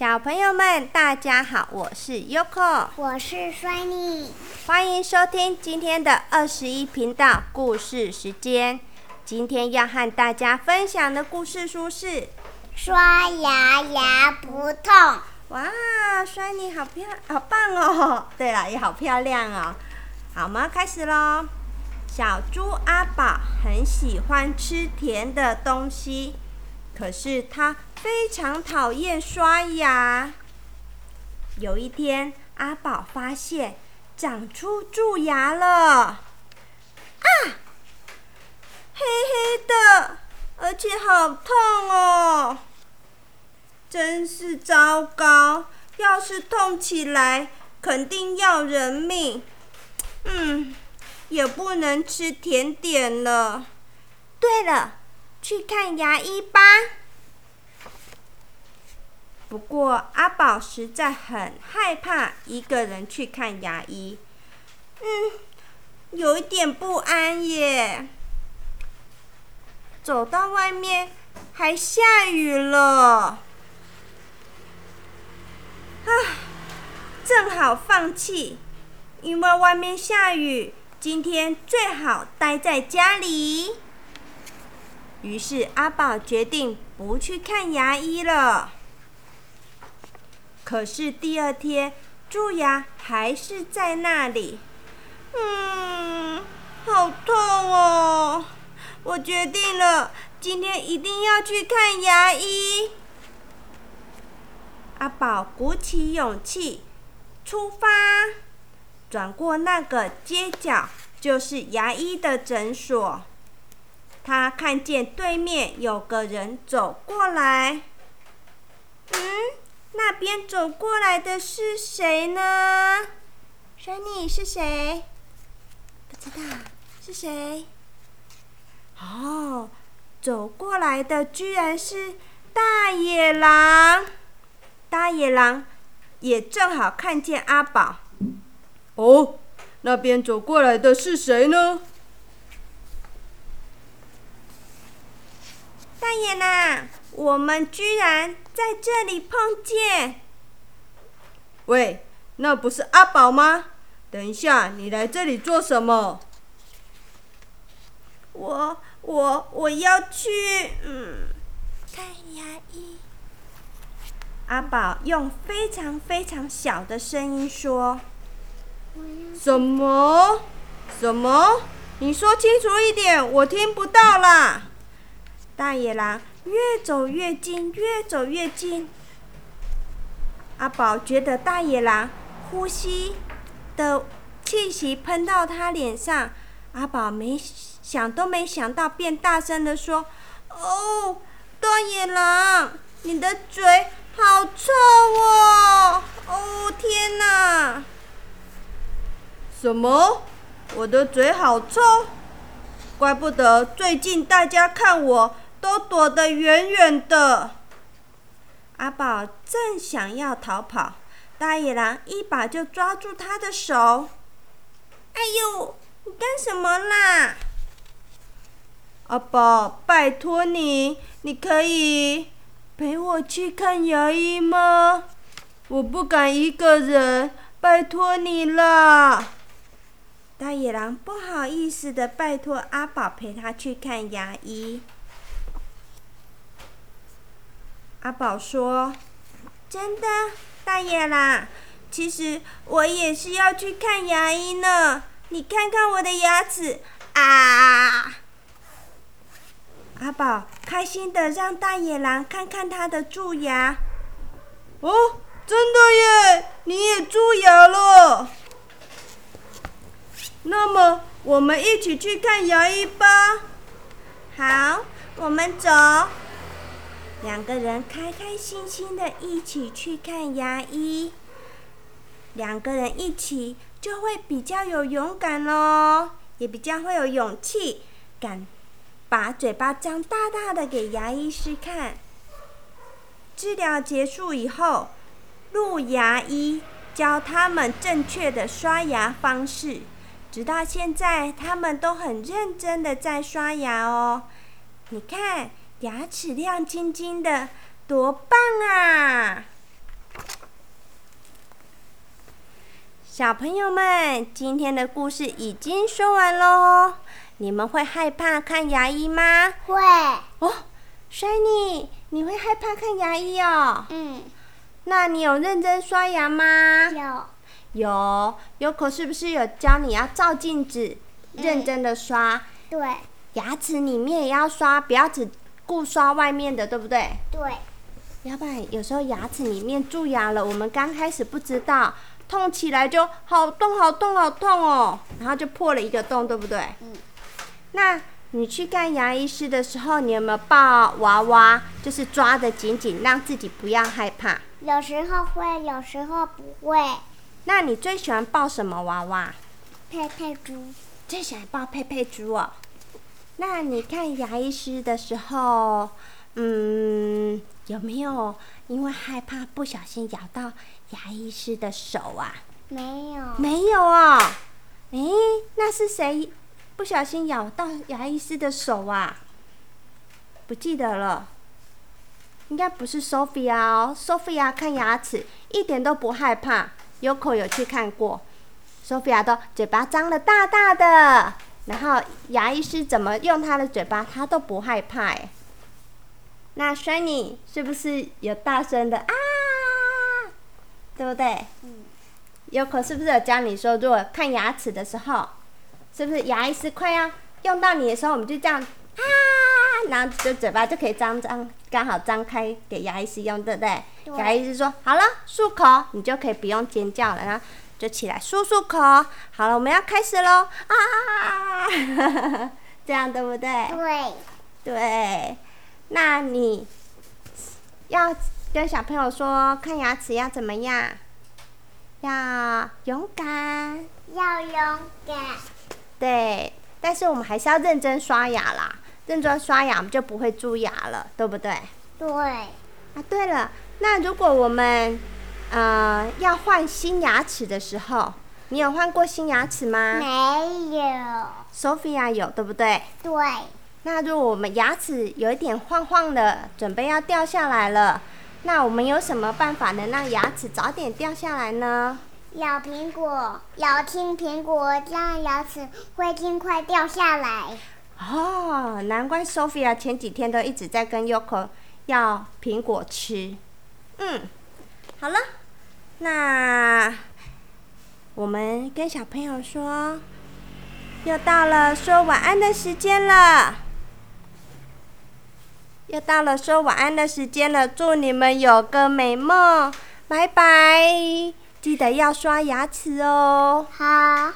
小朋友们，大家好，我是 Yoko，我是 Shiny，欢迎收听今天的二十一频道故事时间。今天要和大家分享的故事书是《刷牙牙不痛》。哇，Shiny 好漂好棒哦！对了，也好漂亮哦。好，我们开始喽。小猪阿宝很喜欢吃甜的东西，可是他。非常讨厌刷牙。有一天，阿宝发现长出蛀牙了，啊，黑黑的，而且好痛哦！真是糟糕！要是痛起来，肯定要人命。嗯，也不能吃甜点了。对了，去看牙医吧。不过阿宝实在很害怕一个人去看牙医，嗯，有一点不安耶。走到外面还下雨了，啊，正好放弃，因为外面下雨，今天最好待在家里。于是阿宝决定不去看牙医了。可是第二天，蛀牙还是在那里。嗯，好痛哦！我决定了，今天一定要去看牙医。阿宝鼓起勇气出发，转过那个街角，就是牙医的诊所。他看见对面有个人走过来。嗯。那边走过来的是谁呢说你是谁？不知道是谁。哦，走过来的居然是大野狼。大野狼也正好看见阿宝。哦，那边走过来的是谁呢？大野狼。我们居然在这里碰见！喂，那不是阿宝吗？等一下，你来这里做什么？我我我要去嗯看牙医。阿宝用非常非常小的声音说：“什么？什么？你说清楚一点，我听不到啦！”大野狼。越走越近，越走越近。阿宝觉得大野狼呼吸的气息喷到他脸上，阿宝没想都没想到，便大声的说：“哦，大野狼，你的嘴好臭哦！哦，天哪！什么？我的嘴好臭？怪不得最近大家看我。”都躲得远远的。阿宝正想要逃跑，大野狼一把就抓住他的手。哎呦，你干什么啦？阿宝，拜托你，你可以陪我去看牙医吗？我不敢一个人，拜托你了。大野狼不好意思的拜托阿宝陪他去看牙医。阿宝说：“真的，大野狼，其实我也是要去看牙医呢。你看看我的牙齿啊！”阿宝开心的让大野狼看看他的蛀牙。哦，真的耶！你也蛀牙了。那么，我们一起去看牙医吧。好，我们走。两个人开开心心的一起去看牙医，两个人一起就会比较有勇敢喽，也比较会有勇气，敢把嘴巴张大大的给牙医师看。治疗结束以后，路牙医教他们正确的刷牙方式，直到现在他们都很认真的在刷牙哦。你看。牙齿亮晶晶的，多棒啊！小朋友们，今天的故事已经说完喽。你们会害怕看牙医吗？会。哦，Shani，你会害怕看牙医哦。嗯。那你有认真刷牙吗？有。有。有口是不是有教你要照镜子，认真的刷？对。牙齿里面也要刷，不要只。顾刷外面的，对不对？对，要不然有时候牙齿里面蛀牙了，我们刚开始不知道，痛起来就好痛好痛好痛哦，然后就破了一个洞，对不对？嗯。那你去看牙医师的时候，你有没有抱娃娃？就是抓得紧紧，让自己不要害怕。有时候会，有时候不会。那你最喜欢抱什么娃娃？佩佩猪，最喜欢抱佩佩猪哦。那你看牙医师的时候，嗯，有没有因为害怕不小心咬到牙医师的手啊？没有，没有哦。诶，那是谁不小心咬到牙医师的手啊？不记得了。应该不是 Sophia 哦，Sophia 看牙齿一点都不害怕。有口有去看过，Sophia 都嘴巴张得大大的，然后牙医师怎么用他的嘴巴，他都不害怕哎。那 Shiny 是不是有大声的啊？对不对？嗯，有口是不是有教你说，如果看牙齿的时候，是不是牙医师快要用到你的时候，我们就这样啊，然后就嘴巴就可以张张，刚好张开给牙医师用，对不对？对牙医师说好了，漱口，你就可以不用尖叫了，然后就起来漱漱口。好了，我们要开始喽啊！这样对不对？对，对。那你要跟小朋友说，看牙齿要怎么样？要勇敢。要勇敢。对，但是我们还是要认真刷牙啦，认真刷牙我们就不会蛀牙了，对不对？对，啊，对了，那如果我们呃要换新牙齿的时候，你有换过新牙齿吗没有。？Sophia 有，对不对？对，那如果我们牙齿有一点晃晃的，准备要掉下来了，那我们有什么办法能让牙齿早点掉下来呢？咬苹果，咬听苹果，这样牙齿会尽快掉下来。哦，难怪 Sophia 前几天都一直在跟 Yoko 要苹果吃。嗯，好了，那我们跟小朋友说，又到了说晚安的时间了，又到了说晚安的时间了，祝你们有个美梦，拜拜，记得要刷牙齿哦。好。